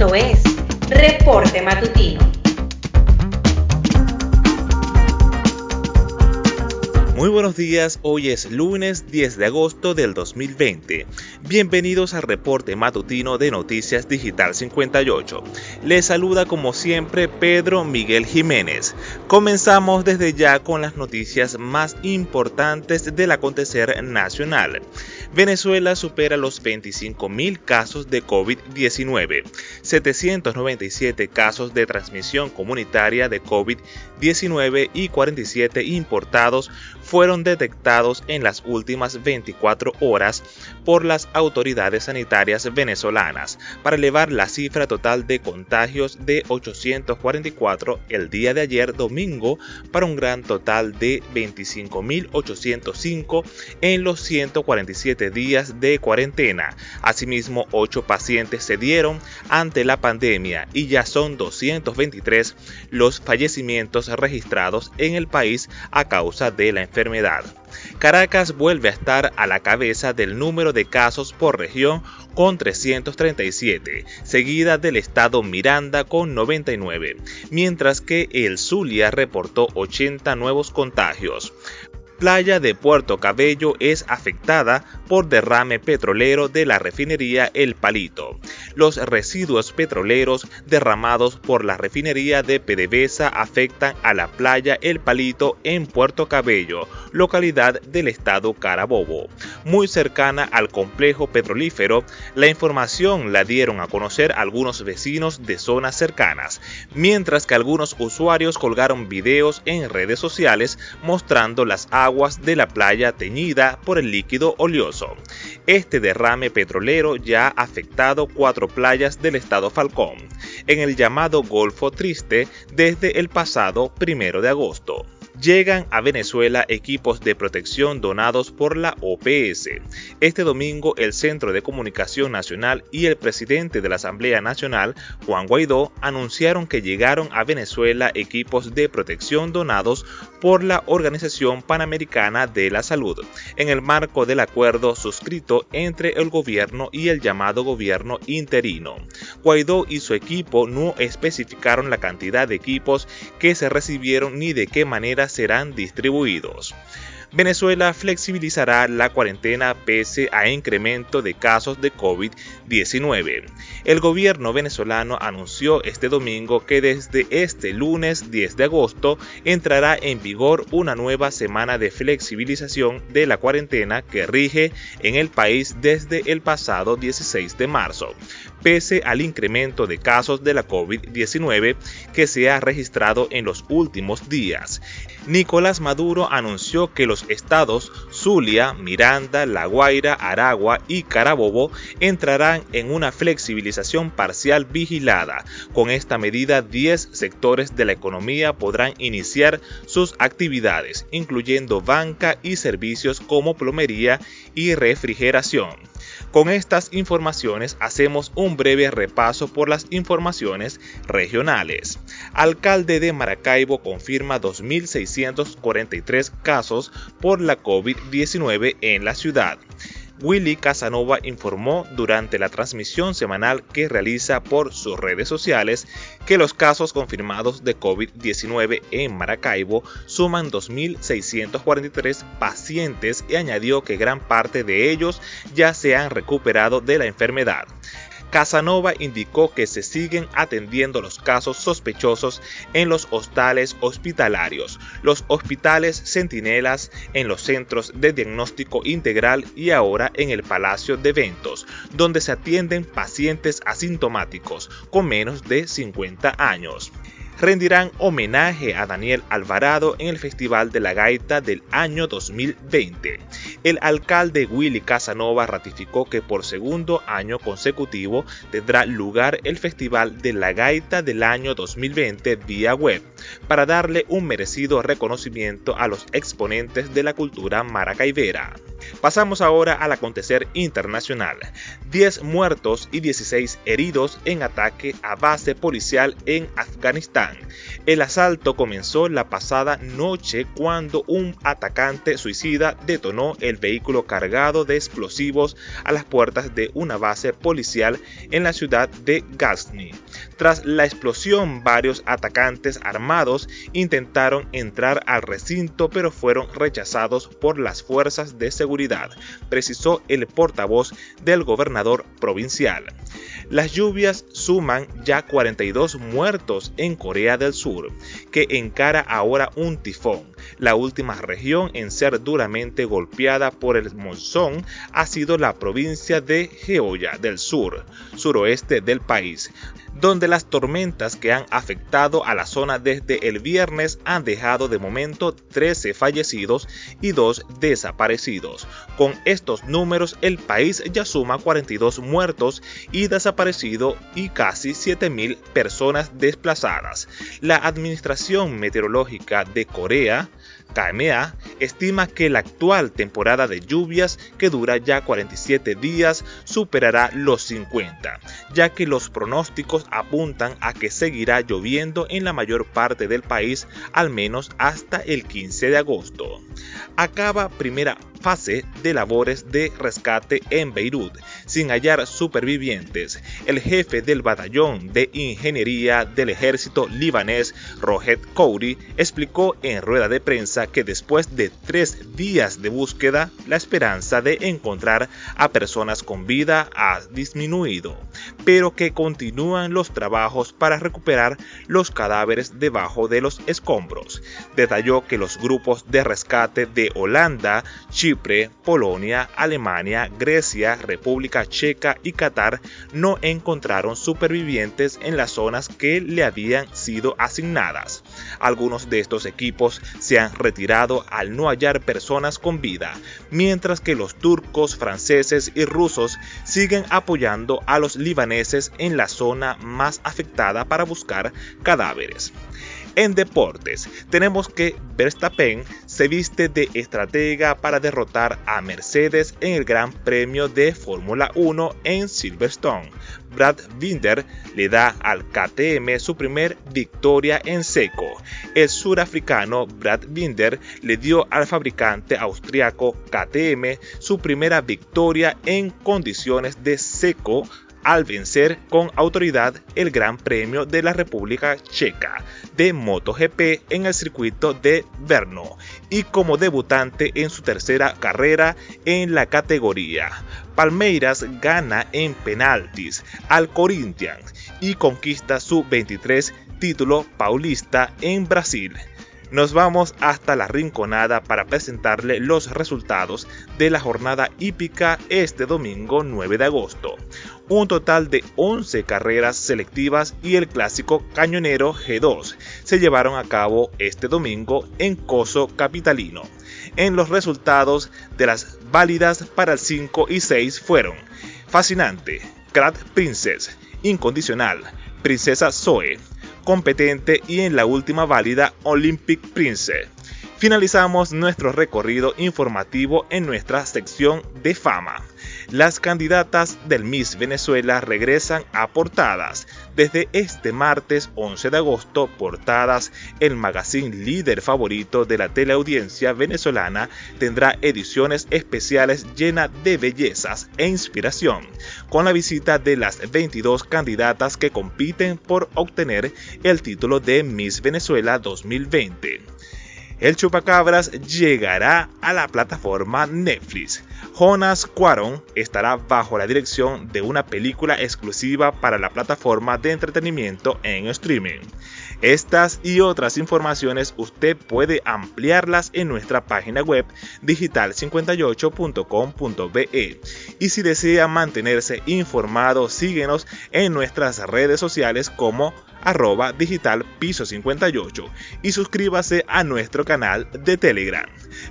Esto es Reporte Matutino. Muy buenos días, hoy es lunes 10 de agosto del 2020. Bienvenidos al reporte matutino de Noticias Digital 58. Les saluda como siempre Pedro Miguel Jiménez. Comenzamos desde ya con las noticias más importantes del acontecer nacional. Venezuela supera los 25.000 casos de COVID-19, 797 casos de transmisión comunitaria de COVID-19 y 47 importados fueron detectados en las últimas 24 horas por las autoridades sanitarias venezolanas para elevar la cifra total de contagios de 844 el día de ayer domingo para un gran total de 25.805 en los 147 días de cuarentena. Asimismo, 8 pacientes se dieron ante la pandemia y ya son 223 los fallecimientos registrados en el país a causa de la enfermedad Caracas vuelve a estar a la cabeza del número de casos por región con 337, seguida del estado Miranda con 99, mientras que el Zulia reportó 80 nuevos contagios playa de Puerto Cabello es afectada por derrame petrolero de la refinería El Palito. Los residuos petroleros derramados por la refinería de PDVSA afectan a la playa El Palito en Puerto Cabello, localidad del estado Carabobo, muy cercana al complejo petrolífero. La información la dieron a conocer algunos vecinos de zonas cercanas, mientras que algunos usuarios colgaron videos en redes sociales mostrando las aguas de la playa teñida por el líquido oleoso. Este derrame petrolero ya ha afectado cuatro playas del estado Falcón, en el llamado Golfo Triste desde el pasado primero de agosto llegan a Venezuela equipos de protección donados por la OPS. Este domingo el Centro de Comunicación Nacional y el presidente de la Asamblea Nacional, Juan Guaidó, anunciaron que llegaron a Venezuela equipos de protección donados por la Organización Panamericana de la Salud, en el marco del acuerdo suscrito entre el gobierno y el llamado gobierno interino. Guaidó y su equipo no especificaron la cantidad de equipos que se recibieron ni de qué manera serán distribuidos. Venezuela flexibilizará la cuarentena pese a incremento de casos de COVID-19. El gobierno venezolano anunció este domingo que desde este lunes 10 de agosto entrará en vigor una nueva semana de flexibilización de la cuarentena que rige en el país desde el pasado 16 de marzo, pese al incremento de casos de la COVID-19 que se ha registrado en los últimos días. Nicolás Maduro anunció que los estados Zulia, Miranda, La Guaira, Aragua y Carabobo entrarán en una flexibilización parcial vigilada. Con esta medida, 10 sectores de la economía podrán iniciar sus actividades, incluyendo banca y servicios como plomería y refrigeración. Con estas informaciones hacemos un breve repaso por las informaciones regionales. Alcalde de Maracaibo confirma 2.643 casos por la COVID-19 en la ciudad. Willy Casanova informó durante la transmisión semanal que realiza por sus redes sociales que los casos confirmados de COVID-19 en Maracaibo suman 2.643 pacientes y añadió que gran parte de ellos ya se han recuperado de la enfermedad. Casanova indicó que se siguen atendiendo los casos sospechosos en los hostales hospitalarios, los hospitales centinelas, en los centros de diagnóstico integral y ahora en el Palacio de Eventos, donde se atienden pacientes asintomáticos con menos de 50 años rendirán homenaje a Daniel Alvarado en el Festival de la Gaita del año 2020. El alcalde Willy Casanova ratificó que por segundo año consecutivo tendrá lugar el Festival de la Gaita del año 2020 vía web, para darle un merecido reconocimiento a los exponentes de la cultura maracaibera. Pasamos ahora al acontecer internacional. 10 muertos y 16 heridos en ataque a base policial en Afganistán. El asalto comenzó la pasada noche cuando un atacante suicida detonó el vehículo cargado de explosivos a las puertas de una base policial en la ciudad de Ghazni. Tras la explosión, varios atacantes armados intentaron entrar al recinto pero fueron rechazados por las fuerzas de seguridad, precisó el portavoz del gobernador provincial. Las lluvias suman ya 42 muertos en Corea del Sur, que encara ahora un tifón. La última región en ser duramente golpeada por el monzón ha sido la provincia de Geoya del Sur, suroeste del país, donde las tormentas que han afectado a la zona desde el viernes han dejado de momento 13 fallecidos y 2 desaparecidos. Con estos números el país ya suma 42 muertos y desaparecidos y casi 7.000 personas desplazadas. La Administración Meteorológica de Corea KMA estima que la actual temporada de lluvias, que dura ya 47 días, superará los 50, ya que los pronósticos apuntan a que seguirá lloviendo en la mayor parte del país al menos hasta el 15 de agosto. Acaba primera fase de labores de rescate en Beirut, sin hallar supervivientes. El jefe del batallón de ingeniería del ejército libanés, Rohet Kouri, explicó en rueda de prensa que después de tres días de búsqueda, la esperanza de encontrar a personas con vida ha disminuido, pero que continúan los trabajos para recuperar los cadáveres debajo de los escombros. Detalló que los grupos de rescate de Holanda, Chipre, Polonia, Alemania, Grecia, República Checa y Qatar no encontraron supervivientes en las zonas que le habían sido asignadas. Algunos de estos equipos se han retirado al no hallar personas con vida, mientras que los turcos, franceses y rusos siguen apoyando a los libaneses en la zona más afectada para buscar cadáveres. En deportes, tenemos que Verstappen se viste de estratega para derrotar a Mercedes en el Gran Premio de Fórmula 1 en Silverstone. Brad Binder le da al KTM su primer victoria en seco. El surafricano Brad Binder le dio al fabricante austriaco KTM su primera victoria en condiciones de seco al vencer con autoridad el Gran Premio de la República Checa de MotoGP en el circuito de Brno y como debutante en su tercera carrera en la categoría. Palmeiras gana en penaltis al Corinthians y conquista su 23 título paulista en Brasil nos vamos hasta la Rinconada para presentarle los resultados de la jornada hípica este domingo 9 de agosto. Un total de 11 carreras selectivas y el clásico cañonero G2 se llevaron a cabo este domingo en Coso Capitalino. En los resultados de las válidas para el 5 y 6 fueron Fascinante, Crat Princess, Incondicional, Princesa Zoe, competente y en la última válida Olympic Prince. Finalizamos nuestro recorrido informativo en nuestra sección de fama. Las candidatas del Miss Venezuela regresan a portadas. Desde este martes 11 de agosto, Portadas, el magazine líder favorito de la teleaudiencia venezolana, tendrá ediciones especiales llenas de bellezas e inspiración, con la visita de las 22 candidatas que compiten por obtener el título de Miss Venezuela 2020 el chupacabras llegará a la plataforma Netflix. Jonas Cuaron estará bajo la dirección de una película exclusiva para la plataforma de entretenimiento en streaming. Estas y otras informaciones usted puede ampliarlas en nuestra página web digital58.com.be y si desea mantenerse informado síguenos en nuestras redes sociales como arroba digital piso 58 y suscríbase a nuestro canal de Telegram.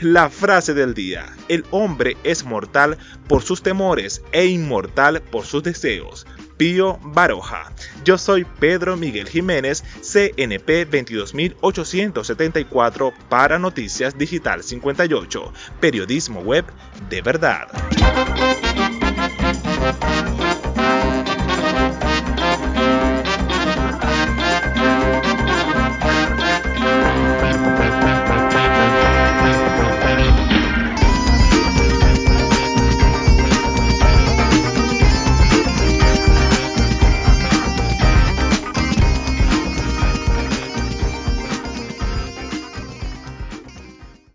La frase del día, el hombre es mortal por sus temores e inmortal por sus deseos. Pío Baroja. Yo soy Pedro Miguel Jiménez, CNP 22874 para Noticias Digital 58, periodismo web de verdad.